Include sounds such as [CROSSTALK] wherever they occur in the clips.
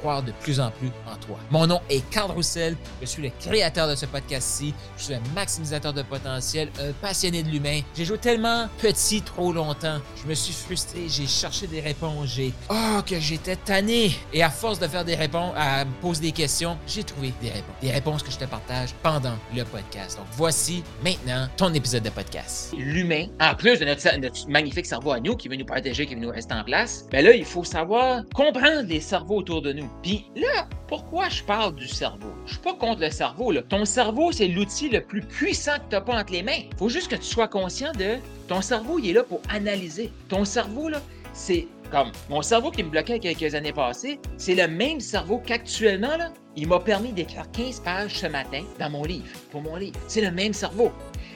croire de plus en plus en toi. Mon nom est Carl Roussel. Je suis le créateur de ce podcast-ci. Je suis un maximisateur de potentiel, un passionné de l'humain. J'ai joué tellement petit trop longtemps. Je me suis frustré. J'ai cherché des réponses. J'ai. Oh, que j'étais tanné. Et à force de faire des réponses, à me poser des questions, j'ai trouvé des réponses. Des réponses que je te partage pendant le podcast. Donc, voici maintenant ton épisode de podcast. L'humain, en plus de notre, magnifique cerveau à nous qui veut nous protéger, qui veut nous rester en place, ben là, il faut savoir comprendre les cerveaux autour de nous. Puis là, pourquoi je parle du cerveau? Je suis pas contre le cerveau. Ton cerveau, c'est l'outil le plus puissant que tu pas entre les mains. Faut juste que tu sois conscient de ton cerveau, il est là pour analyser. Ton cerveau, c'est comme mon cerveau qui me bloquait quelques années passées, c'est le même cerveau qu'actuellement, il m'a permis d'écrire 15 pages ce matin dans mon livre, pour mon livre. C'est le même cerveau.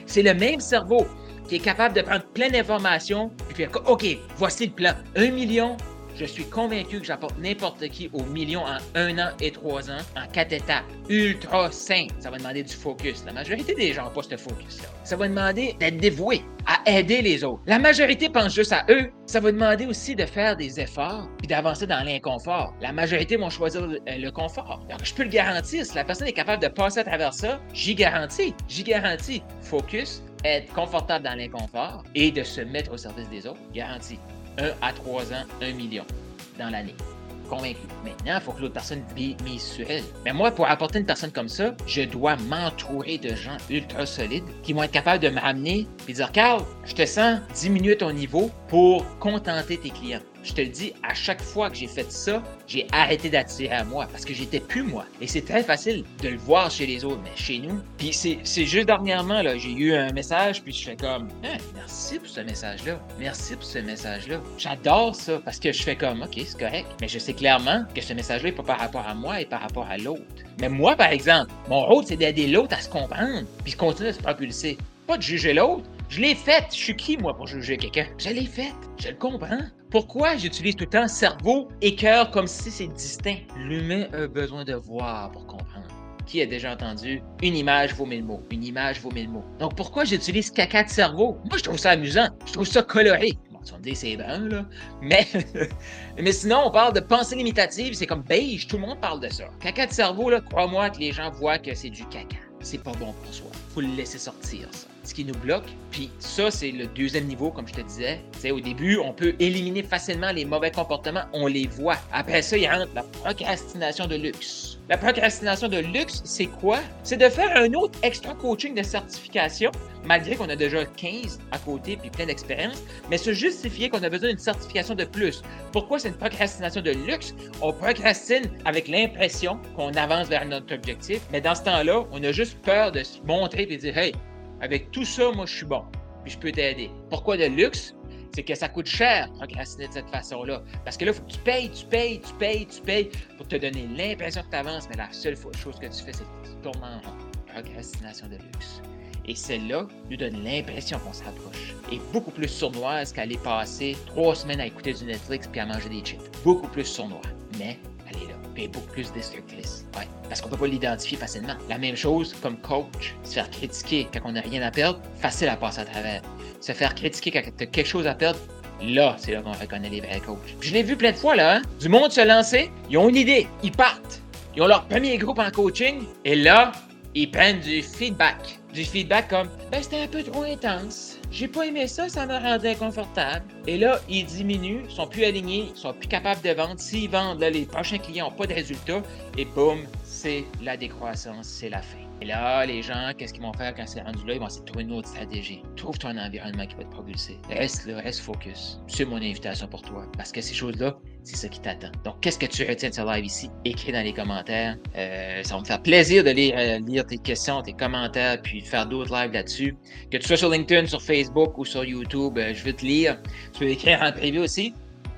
C'est le même cerveau qui est capable de prendre plein d'informations et puis, OK, voici le plan. Un million, je suis convaincu que j'apporte n'importe qui au million en un an et trois ans en quatre étapes. Ultra simple. Ça va demander du focus. La majorité des gens n'ont pas ce focus-là. Ça va demander d'être dévoué à aider les autres. La majorité pense juste à eux. Ça va demander aussi de faire des efforts puis d'avancer dans l'inconfort. La majorité vont choisir le, confort. Je peux le garantir. Si la personne est capable de passer à travers ça, j'y garantis. J'y garantis. Focus, être confortable dans l'inconfort et de se mettre au service des autres. Garantie. 1 à 3 ans, 1 million dans l'année. Convaincu. Maintenant, il faut que l'autre personne mise sur elle. Mais moi, pour apporter une personne comme ça, je dois m'entourer de gens ultra solides qui vont être capables de me ramener et dire Carl, je te sens diminuer ton niveau pour contenter tes clients. Je te le dis, à chaque fois que j'ai fait ça, j'ai arrêté d'attirer à moi parce que j'étais plus moi. Et c'est très facile de le voir chez les autres, mais chez nous. Puis c'est juste dernièrement, là, j'ai eu un message, puis je fais comme, hein, merci pour ce message-là. Merci pour ce message-là. J'adore ça parce que je fais comme, OK, c'est correct. Mais je sais clairement que ce message-là n'est pas par rapport à moi et par rapport à l'autre. Mais moi, par exemple, mon rôle, c'est d'aider l'autre à se comprendre, puis continuer à se propulser. Pas de juger l'autre, je l'ai faite. Je suis qui, moi, pour juger quelqu'un? Je l'ai faite. Je le comprends. Pourquoi j'utilise tout le temps cerveau et cœur comme si c'est distinct? L'humain a besoin de voir pour comprendre. Qui a déjà entendu une image vaut mille mots? Une image vaut mille mots. Donc pourquoi j'utilise caca de cerveau? Moi, je trouve ça amusant. Je trouve ça coloré. Bon, tu vas me dire c'est brun, là. Mais, [LAUGHS] mais sinon, on parle de pensée limitative, c'est comme beige, tout le monde parle de ça. Caca de cerveau, là, crois-moi que les gens voient que c'est du caca. C'est pas bon pour soi. Faut le laisser sortir, ça ce qui nous bloque. Puis ça, c'est le deuxième niveau, comme je te disais. C'est au début, on peut éliminer facilement les mauvais comportements, on les voit. Après ça, il a la procrastination de luxe. La procrastination de luxe, c'est quoi? C'est de faire un autre extra coaching de certification, malgré qu'on a déjà 15 à côté puis plein d'expérience, mais se justifier qu'on a besoin d'une certification de plus. Pourquoi c'est une procrastination de luxe? On procrastine avec l'impression qu'on avance vers notre objectif, mais dans ce temps-là, on a juste peur de se montrer et dire Hey, avec tout ça, moi, je suis bon. Puis je peux t'aider. Pourquoi de luxe? C'est que ça coûte cher procrastiner de cette façon-là. Parce que là, il faut que tu payes, tu payes, tu payes, tu payes pour te donner l'impression que tu avances. Mais la seule chose que tu fais, c'est que tu tournes en rond. Procrastination de luxe. Et celle-là nous donne l'impression qu'on s'approche. Et beaucoup plus sournoise qu'aller passer trois semaines à écouter du Netflix puis à manger des chips. Beaucoup plus sournois. Mais est beaucoup plus destructrice. Ouais, parce qu'on peut pas l'identifier facilement. La même chose comme coach, se faire critiquer quand on n'a rien à perdre, facile à passer à travers. Se faire critiquer quand tu as quelque chose à perdre, là, c'est là qu'on reconnaît les vrais coachs. je l'ai vu plein de fois, là, hein? Du monde se lancer, ils ont une idée, ils partent. Ils ont leur premier groupe en coaching, et là, ils prennent du feedback. Du feedback comme, ben, c'était un peu trop intense j'ai pas aimé ça, ça me rendait inconfortable. Et là, ils diminuent, sont plus alignés, sont plus capables de vendre. S'ils vendent, les prochains clients n'ont pas de résultats. Et boum, c'est la décroissance, c'est la fin. Et là, les gens, qu'est-ce qu'ils vont faire quand c'est rendu là? Ils vont essayer de trouver une autre stratégie. Trouve-toi un environnement qui va te propulser. Reste là, reste focus. C'est mon invitation pour toi. Parce que ces choses-là, c'est ça qui t'attend. Donc, qu'est-ce que tu retiens de ce live ici? Écris dans les commentaires. Euh, ça va me faire plaisir de lire, euh, lire, tes questions, tes commentaires, puis de faire d'autres lives là-dessus. Que tu sois sur LinkedIn, sur Facebook ou sur YouTube, euh, je veux te lire. Tu peux écrire en privé aussi.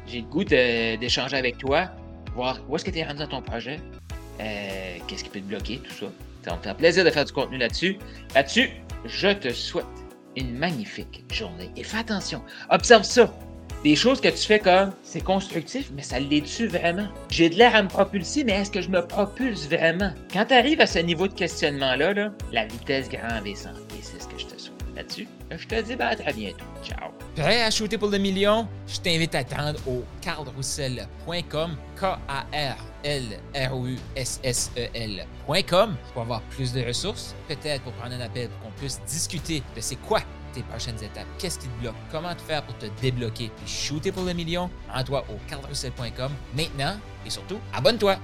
J'ai le goût d'échanger avec toi, voir où est-ce que tu es rendu dans ton projet, qu'est-ce qui peut te bloquer, tout ça. Ça me faire plaisir de faire du contenu là-dessus. Là-dessus, je te souhaite une magnifique journée. Et fais attention, observe ça. Des choses que tu fais comme c'est constructif, mais ça l'est-tu vraiment? J'ai de l'air à me propulser, mais est-ce que je me propulse vraiment? Quand tu arrives à ce niveau de questionnement-là, là, la vitesse grand V Et c'est ce que je te là-dessus. Je te dis ben, à très bientôt. Ciao. Prêt à shooter pour le million? Je t'invite à t'attendre au carlroussel.com, K-A-R-L-R-O-U-S-S-E-L.com pour avoir plus de ressources, peut-être pour prendre un appel pour qu'on puisse discuter de c'est quoi tes prochaines étapes, qu'est-ce qui te bloque, comment te faire pour te débloquer et shooter pour le million, rends-toi au carrousel.com maintenant et surtout, abonne-toi.